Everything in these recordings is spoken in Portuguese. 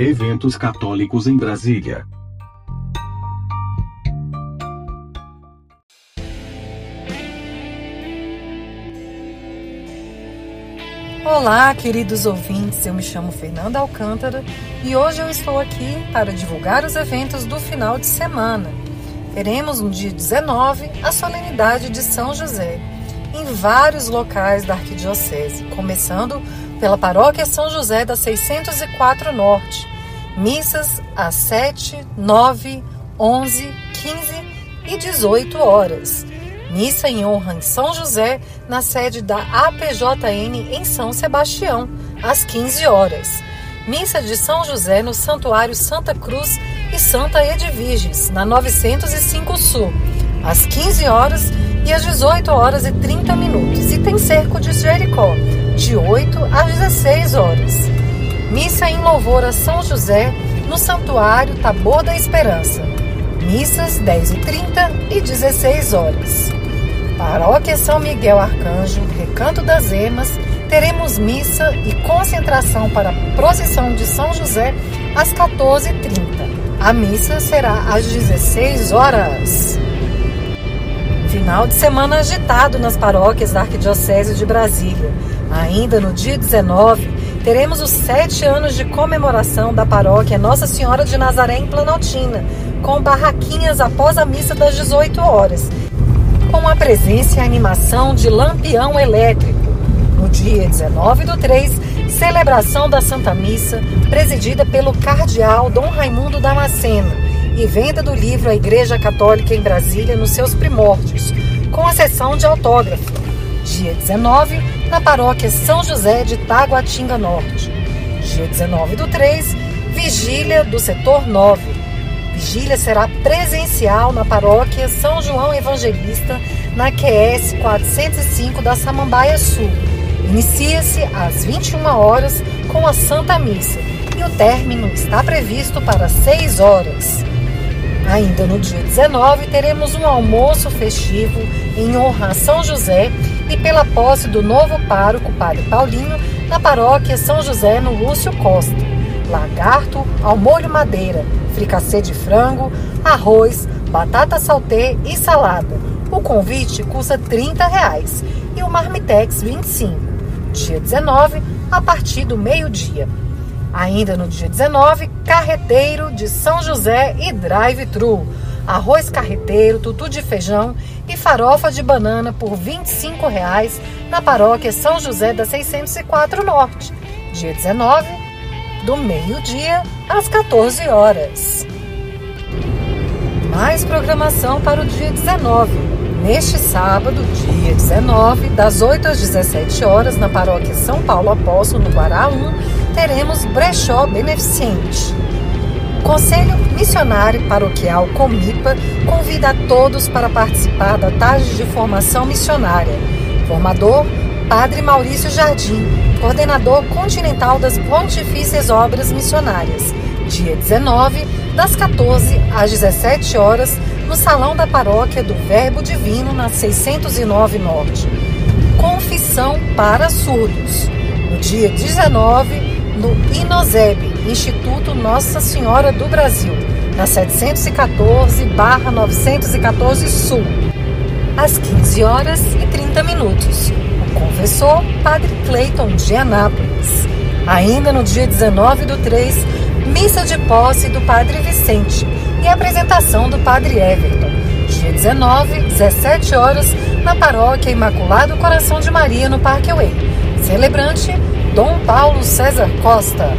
Eventos católicos em Brasília. Olá, queridos ouvintes. Eu me chamo Fernanda Alcântara e hoje eu estou aqui para divulgar os eventos do final de semana. Teremos no dia 19 a solenidade de São José em vários locais da Arquidiocese, começando pela Paróquia São José da 604 Norte. Missas às 7, 9, 11, 15 e 18 horas. Missa em honra em São José, na sede da APJN em São Sebastião, às 15 horas. Missa de São José no Santuário Santa Cruz e Santa Edviges, na 905 Sul, às 15 horas e às 18 horas e 30 minutos. E tem cerco de Jericó, de 8 às 16 horas. Missa em louvor a São José no Santuário Tabor da Esperança. Missas 10 e 30 e 16 horas. Paróquia São Miguel Arcanjo, Recanto das Emas, teremos missa e concentração para a procissão de São José às 14h30. A missa será às 16 horas. Final de semana agitado nas paróquias da Arquidiocese de Brasília. Ainda no dia 19, teremos os sete anos de comemoração da paróquia Nossa Senhora de Nazaré em Planaltina, com barraquinhas após a missa das 18 horas, com a presença e animação de lampião elétrico. No dia 19 do 3, celebração da Santa Missa, presidida pelo cardeal Dom Raimundo Damasceno e venda do livro A Igreja Católica em Brasília nos seus primórdios, com a sessão de autógrafo. Dia 19, na paróquia São José de Taguatinga Norte. Dia 19 do 3, vigília do setor 9. Vigília será presencial na paróquia São João Evangelista, na QS 405 da Samambaia Sul. Inicia-se às 21 horas com a Santa Missa e o término está previsto para 6 horas. Ainda no dia 19, teremos um almoço festivo em honra a São José e pela posse do novo pároco, Padre Paulinho, na paróquia São José, no Lúcio Costa. Lagarto ao molho madeira, fricassê de frango, arroz, batata saltê e salada. O convite custa 30 reais, e o Marmitex 25. Dia 19, a partir do meio-dia. Ainda no dia 19, carreteiro de São José e drive-thru. Arroz carreteiro, tutu de feijão e farofa de banana por R$ 25,00 na paróquia São José da 604 Norte. Dia 19, do meio-dia às 14 horas. Mais programação para o dia 19. Neste sábado, dia 19, das 8 às 17 horas, na paróquia São Paulo Apóstolo, no Guará 1, teremos brechó beneficente. Conselho Missionário Paroquial Comipa convida a todos para participar da tarde de formação missionária. Formador Padre Maurício Jardim, coordenador continental das Pontifícias Obras Missionárias. Dia 19, das 14 às 17 horas, no Salão da Paróquia do Verbo Divino, na 609 Norte. Confissão para surdos. No dia 19, no INOSEB, Instituto Nossa Senhora do Brasil, na 714-914 Sul, às 15 horas e 30 minutos. O confessor, Padre Cleiton de Anápolis. Ainda no dia 19 do 3, missa de posse do Padre Vicente e apresentação do Padre Everton. Dia 19, 17 horas, na Paróquia Imaculado Coração de Maria, no Parque Way. Celebrante, Dom Paulo César Costa.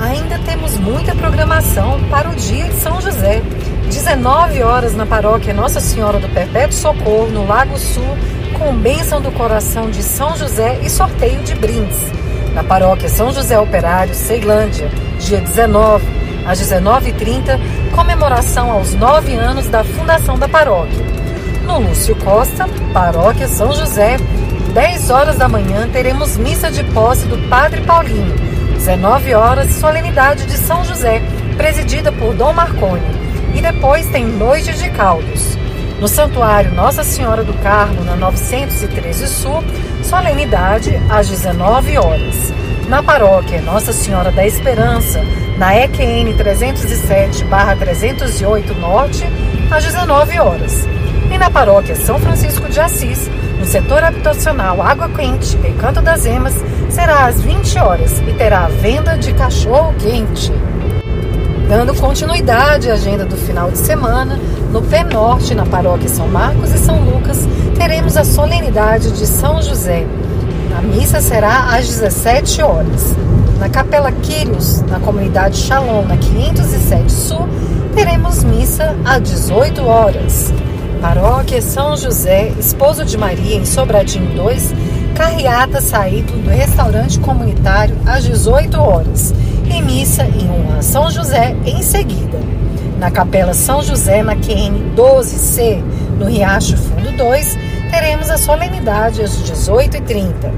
Ainda temos muita programação para o dia de São José. 19 horas na paróquia Nossa Senhora do Perpétuo Socorro, no Lago Sul, com bênção do coração de São José e sorteio de brindes. Na paróquia São José Operário, Ceilândia, dia 19, às 19h30, comemoração aos nove anos da fundação da paróquia. No Lúcio Costa, paróquia São José, 10 horas da manhã, teremos missa de posse do Padre Paulinho. 19 horas, solenidade de São José, presidida por Dom Marconi. E depois tem Noite de Caldos. No Santuário Nossa Senhora do Carmo, na 913 Sul, solenidade às 19 horas. Na paróquia Nossa Senhora da Esperança, na EQN 307-308 Norte, às 19 horas. E na paróquia São Francisco de Assis, no setor habitacional Água Quente, Recanto das Emas, será às 20 horas e terá venda de cachorro quente. Dando continuidade à agenda do final de semana, no Pé Norte, na paróquia São Marcos e São Lucas, teremos a solenidade de São José. A missa será às 17 horas. Na Capela Quírios, na comunidade Shalom, na 507 Sul, teremos missa às 18 horas. Paróquia São José, esposo de Maria, em Sobradinho 2, carreata saído do restaurante comunitário às 18 horas e missa em honra a São José em seguida. Na Capela São José, na QN 12C, no Riacho Fundo 2, teremos a solenidade às 18h30.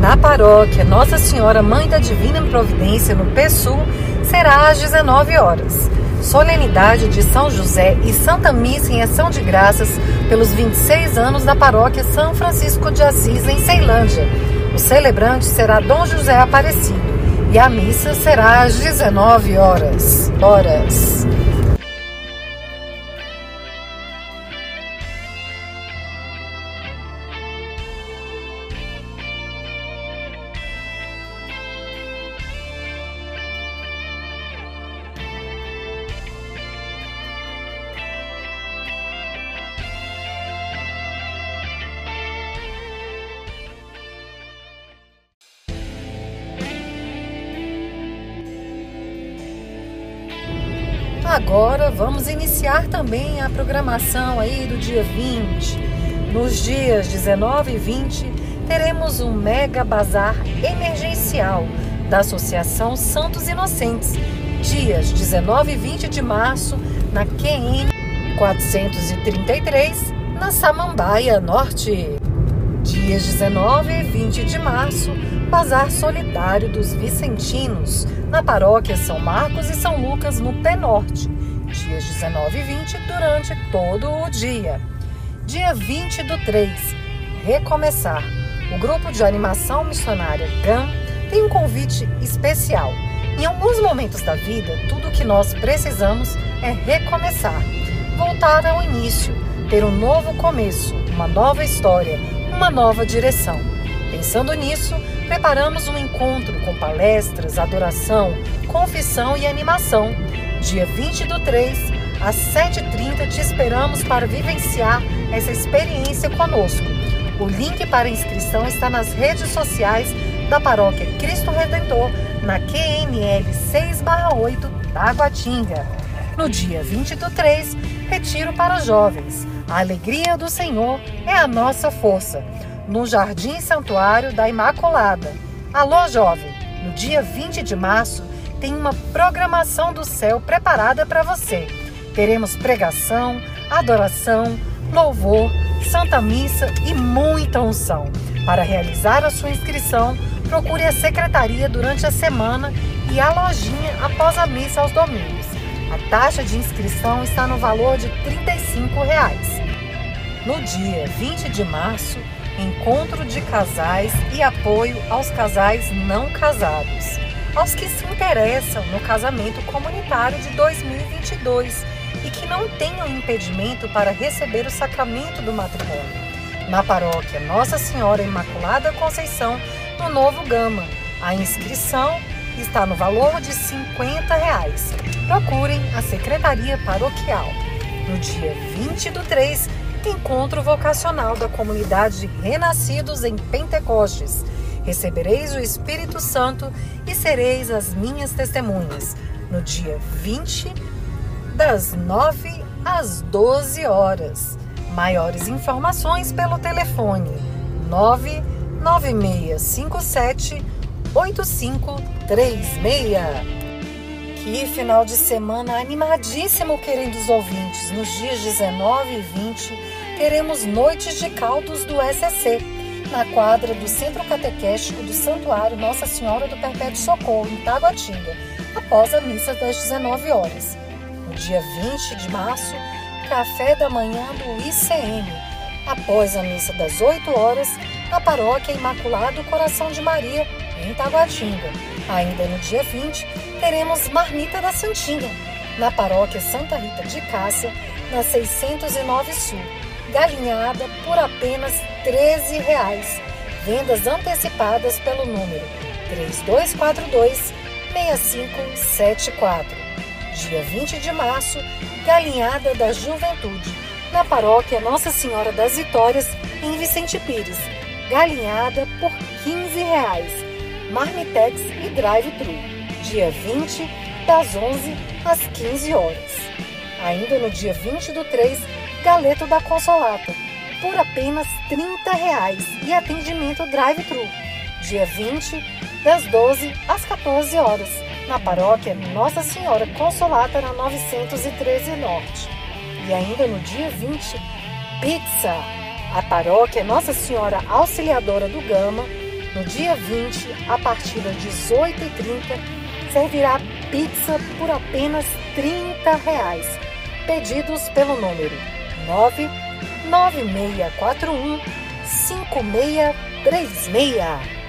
Na paróquia Nossa Senhora Mãe da Divina Providência, no PSUL, será às 19 horas solenidade de São José e Santa Missa em Ação de Graças pelos 26 anos da paróquia São Francisco de Assis, em Ceilândia. O celebrante será Dom José Aparecido e a missa será às 19 horas. horas. Agora vamos iniciar também a programação aí do dia 20. Nos dias 19 e 20 teremos um mega bazar emergencial da Associação Santos Inocentes, dias 19 e 20 de março, na QN 433, na Samambaia Norte. Dias 19 e 20 de março, Bazar Solidário dos Vicentinos, na paróquia São Marcos e São Lucas, no Pé Norte, dias 19 e 20, durante todo o dia. Dia 20 do 3, Recomeçar. O grupo de animação missionária GAM tem um convite especial. Em alguns momentos da vida, tudo o que nós precisamos é recomeçar, voltar ao início, ter um novo começo, uma nova história, uma nova direção. Pensando nisso, preparamos um encontro com palestras, adoração, confissão e animação. Dia 20 do 3, às 7h30, te esperamos para vivenciar essa experiência conosco. O link para inscrição está nas redes sociais da Paróquia Cristo Redentor, na QNL 6-8 da Guatinga. No dia 20 do 3, retiro para jovens. A alegria do Senhor é a nossa força no Jardim Santuário da Imaculada. Alô, jovem! No dia 20 de março tem uma programação do céu preparada para você. Teremos pregação, adoração, louvor, Santa Missa e muita unção. Para realizar a sua inscrição, procure a secretaria durante a semana e a lojinha após a missa aos domingos. A taxa de inscrição está no valor de 35 reais. No dia 20 de março, encontro de casais e apoio aos casais não casados, aos que se interessam no casamento comunitário de 2022 e que não tenham impedimento para receber o sacramento do matrimônio. Na paróquia Nossa Senhora Imaculada Conceição, no Novo Gama. A inscrição está no valor de 50 reais. Procurem a Secretaria Paroquial. No dia 20 do 3, encontro vocacional da comunidade Renascidos em Pentecostes. Recebereis o Espírito Santo e sereis as minhas testemunhas. No dia 20, das 9 às 12 horas. Maiores informações pelo telefone 99657 8536. Que final de semana animadíssimo, queridos ouvintes. Nos dias 19 e 20 teremos noites de caldos do SEC, na quadra do Centro Catequéstico do Santuário Nossa Senhora do Perpétuo Socorro, em Taguatinga, após a missa das 19 horas. No dia 20 de março, café da manhã do ICM. Após a missa das 8 horas, na paróquia Imaculado Coração de Maria, em Taguatinga. Ainda no dia 20, teremos Marmita da Santinha, na paróquia Santa Rita de Cássia, na 609 Sul. Galinhada por apenas 13 reais. Vendas antecipadas pelo número 3242 6574. Dia 20 de março, Galinhada da Juventude, na paróquia Nossa Senhora das Vitórias, em Vicente Pires. Galinhada por 15 reais. Marmitex e drive-thru. Dia 20, das 11 às 15 horas. Ainda no dia 20 do 3, Galeto da Consolata, por apenas 30 reais e atendimento drive-thru. Dia 20, das 12 às 14 horas, na paróquia Nossa Senhora Consolata, na 913 Norte. E ainda no dia 20, pizza. A paróquia Nossa Senhora Auxiliadora do Gama, no dia 20, a partir das 18h30, servirá pizza por apenas 30 reais. Pedidos pelo número 99641 5636.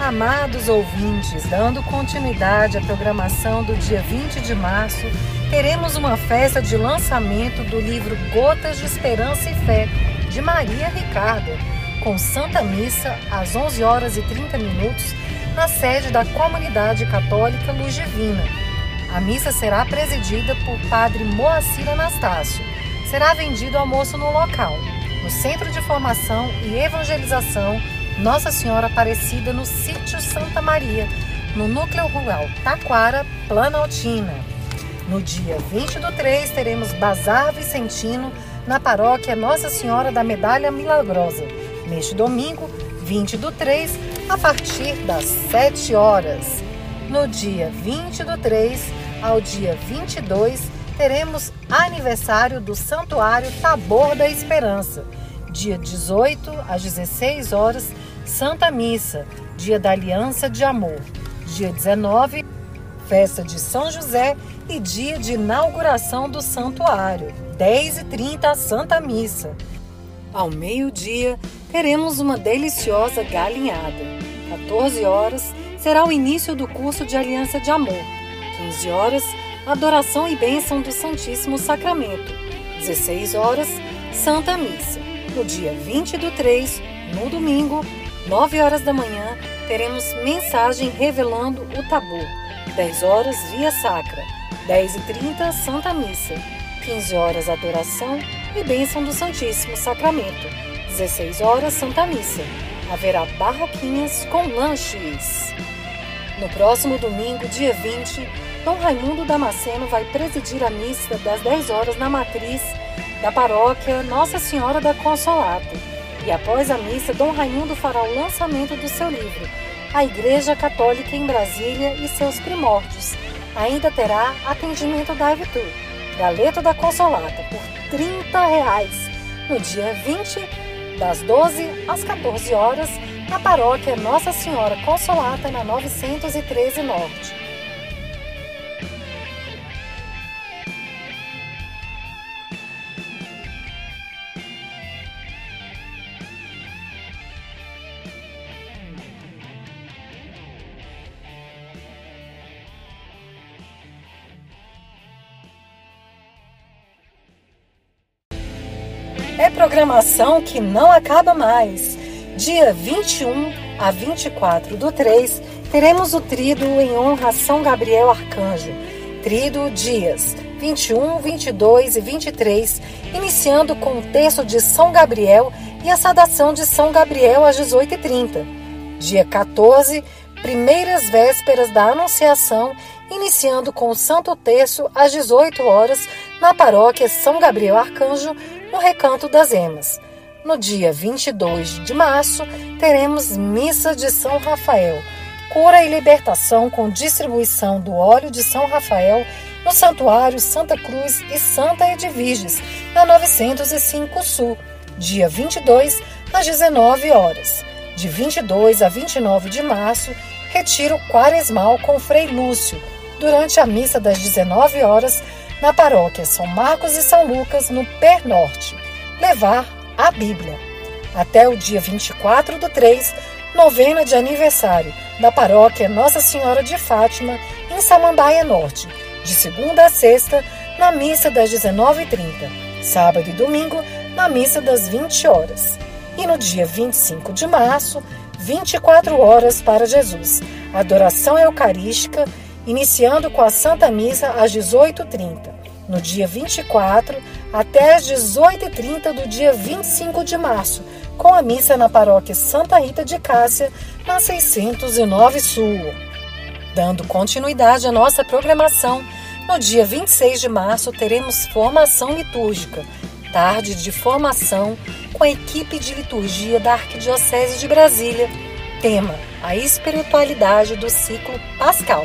Amados ouvintes, dando continuidade à programação do dia 20 de março, teremos uma festa de lançamento do livro Gotas de Esperança e Fé, de Maria Ricardo, com Santa Missa às 11 horas e 30 minutos, na sede da Comunidade Católica Luz Divina. A missa será presidida por Padre Moacir Anastácio. Será vendido almoço no local, no Centro de Formação e Evangelização nossa Senhora Aparecida no sítio Santa Maria, no núcleo rural Taquara, Planaltina. No dia 20 do 3, teremos Bazar Vicentino na paróquia Nossa Senhora da Medalha Milagrosa. Neste domingo, 20 do 3, a partir das 7 horas. No dia 20 do 3 ao dia 22, teremos aniversário do Santuário Tabor da Esperança. Dia 18 às 16 horas, Santa Missa, dia da Aliança de Amor. Dia 19, festa de São José e dia de inauguração do santuário. 10h30, Santa Missa. Ao meio-dia, teremos uma deliciosa galinhada. 14 horas será o início do curso de Aliança de Amor. 15 horas, adoração e bênção do Santíssimo Sacramento. 16 horas, Santa Missa. No dia 20 do 3, no domingo, 9 horas da manhã, teremos mensagem revelando o tabu. 10 horas, Via Sacra. 10 e 30, Santa Missa. 15 horas, Adoração e Bênção do Santíssimo Sacramento. 16 horas, Santa Missa. Haverá barraquinhas com lanches. No próximo domingo, dia 20, Dom Raimundo Damasceno vai presidir a missa das 10 horas na matriz da paróquia Nossa Senhora da Consolata. E após a missa, Dom Raimundo fará o lançamento do seu livro, A Igreja Católica em Brasília e seus Primórdios. Ainda terá atendimento da Avitur, Galeto da Consolata, por 30 reais, no dia 20, das 12 às 14 horas, na paróquia Nossa Senhora Consolata, na 913 Norte. Programação que não acaba mais. Dia 21 a 24 do 3, teremos o trido em honra a São Gabriel Arcanjo. Trido dias 21, 22 e 23, iniciando com o terço de São Gabriel e a saudação de São Gabriel às 18h30. Dia 14, primeiras vésperas da Anunciação, iniciando com o Santo Terço às 18 horas na paróquia São Gabriel Arcanjo, no Recanto das Emas. No dia 22 de março, teremos Missa de São Rafael, cura e libertação com distribuição do óleo de São Rafael no Santuário Santa Cruz e Santa Edviges, na 905 Sul, dia 22 às 19 horas. De 22 a 29 de março, retiro quaresmal com Frei Lúcio, durante a missa das 19 horas, na paróquia São Marcos e São Lucas, no Pé Norte, levar a Bíblia. Até o dia 24 do 3, novena de aniversário da paróquia Nossa Senhora de Fátima, em Samambaia Norte, de segunda a sexta, na missa das 19h30, sábado e domingo, na missa das 20 horas. E no dia 25 de março, 24 horas para Jesus, adoração eucarística, iniciando com a Santa Missa às 18h30, no dia 24 até às 18h30 do dia 25 de março, com a missa na paróquia Santa Rita de Cássia, na 609 Sul. Dando continuidade à nossa programação, no dia 26 de março teremos formação litúrgica, tarde de formação com a equipe de liturgia da Arquidiocese de Brasília. Tema: a espiritualidade do ciclo pascal.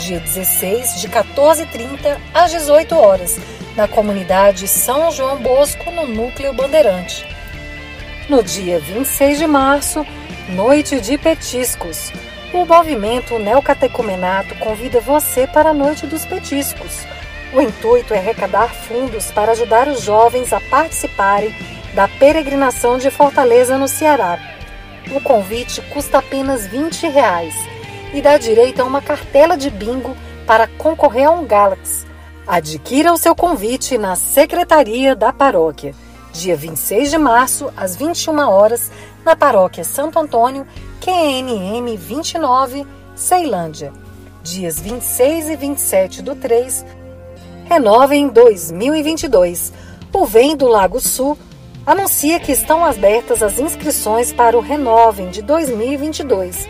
Dia 16, de 14h30 às 18 horas, na comunidade São João Bosco, no Núcleo Bandeirante. No dia 26 de março, Noite de Petiscos. O movimento Neocatecumenato convida você para a Noite dos Petiscos. O intuito é arrecadar fundos para ajudar os jovens a participarem da peregrinação de Fortaleza no Ceará. O convite custa apenas 20 reais e dá direito a uma cartela de bingo para concorrer a um Galaxy. Adquira o seu convite na Secretaria da Paróquia, dia 26 de março, às 21 horas, na Paróquia Santo Antônio, QNM 29, Ceilândia. Dias 26 e 27 do 3, renova em 2022. O Vem do Lago Sul anuncia que estão abertas as inscrições para o Renovem de 2022.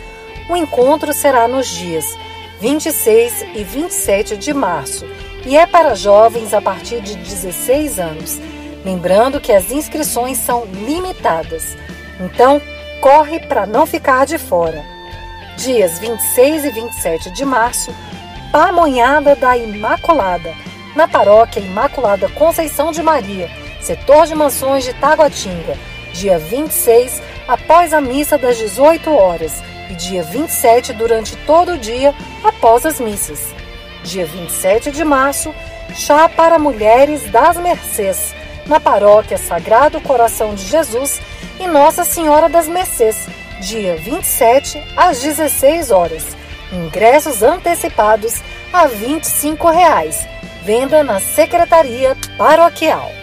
O encontro será nos dias 26 e 27 de março e é para jovens a partir de 16 anos. Lembrando que as inscrições são limitadas. Então, corre para não ficar de fora. Dias 26 e 27 de março, Pamonhada da Imaculada, na paróquia Imaculada Conceição de Maria, setor de mansões de Taguatinga, dia 26, após a missa das 18 horas, e dia 27, durante todo o dia, após as missas. Dia 27 de março, chá para mulheres das Mercês, na paróquia Sagrado Coração de Jesus e Nossa Senhora das Mercês, dia 27, às 16 horas. Ingressos antecipados a 25 reais. Venda na Secretaria Paroquial.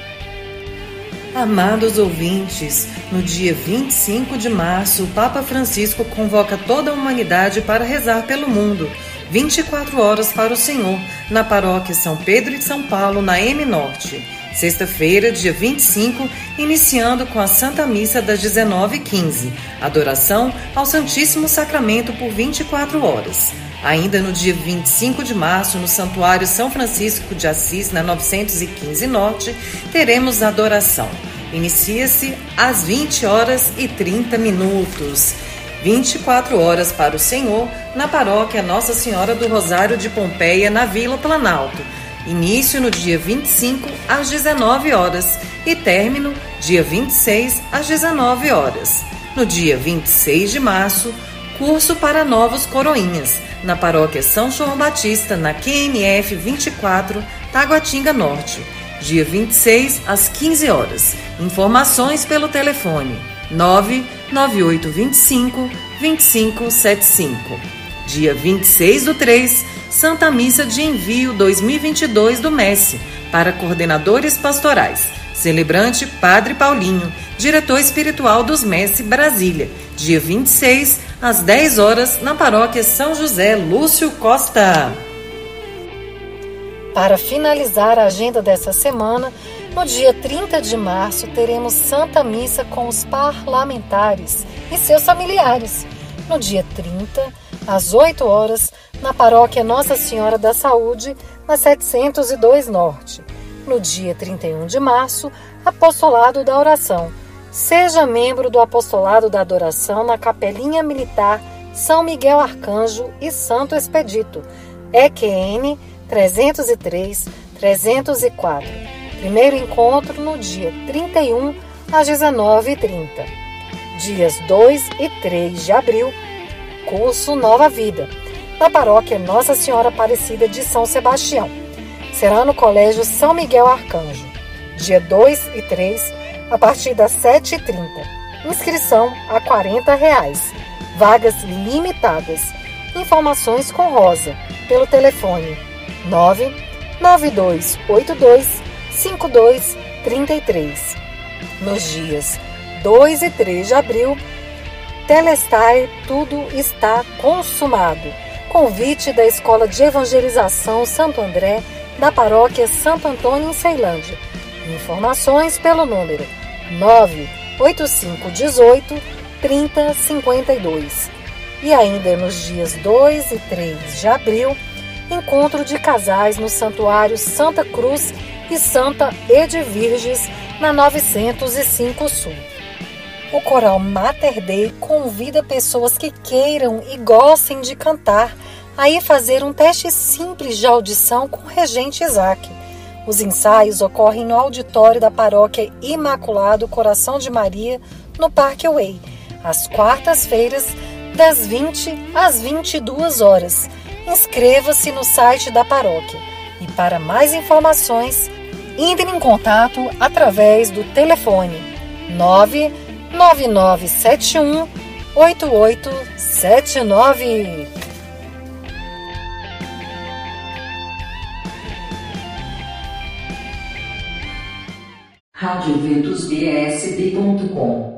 Amados ouvintes, no dia 25 de março, o Papa Francisco convoca toda a humanidade para rezar pelo mundo. 24 horas para o Senhor, na paróquia São Pedro de São Paulo, na M Norte. Sexta-feira, dia 25, iniciando com a Santa Missa das 19h15, adoração ao Santíssimo Sacramento por 24 horas. Ainda no dia 25 de março, no Santuário São Francisco de Assis, na 915 Norte, teremos adoração. Inicia-se às 20 horas e 30 minutos. 24 horas para o Senhor, na paróquia Nossa Senhora do Rosário de Pompeia, na Vila Planalto. Início no dia 25 às 19 horas e término dia 26 às 19 horas. No dia 26 de março, curso para novos coroinhas na paróquia São João Batista, na QNF 24, Taguatinga Norte, dia 26 às 15 horas. Informações pelo telefone 99825 2575. Dia 26 do 3, Santa Missa de Envio 2022 do Messi para coordenadores pastorais. Celebrante Padre Paulinho, diretor espiritual dos Messi Brasília, dia 26 às 10 horas, na paróquia São José Lúcio Costa. Para finalizar a agenda dessa semana, no dia 30 de março teremos Santa Missa com os parlamentares e seus familiares. No dia 30, às 8 horas, na paróquia Nossa Senhora da Saúde, na 702 Norte. No dia 31 de março, Apostolado da Oração Seja membro do Apostolado da Adoração na Capelinha Militar São Miguel Arcanjo e Santo Expedito, EQN 303 304. Primeiro encontro no dia 31 às 19h30. Dias 2 e 3 de abril, curso Nova Vida, na paróquia Nossa Senhora Aparecida de São Sebastião. Será no Colégio São Miguel Arcanjo. Dia 2 e 3 a partir das 7h30. Inscrição a 40 reais. Vagas limitadas. Informações com Rosa pelo telefone 99282 5233. Nos dias 2 e 3 de abril, Telestai Tudo está consumado. Convite da Escola de Evangelização Santo André, da Paróquia Santo Antônio em Ceilândia. Informações pelo número 98518 3052. E ainda nos dias 2 e 3 de abril, encontro de casais no Santuário Santa Cruz e Santa Edvirges, na 905 Sul. O coral Mater Dei convida pessoas que queiram e gostem de cantar a ir fazer um teste simples de audição com o regente Isaac. Os ensaios ocorrem no auditório da paróquia Imaculado Coração de Maria, no Parque Way, às quartas-feiras, das 20 às 22 horas. Inscreva-se no site da paróquia. E para mais informações, entre em contato através do telefone 99971 8879. radioventusbsb.com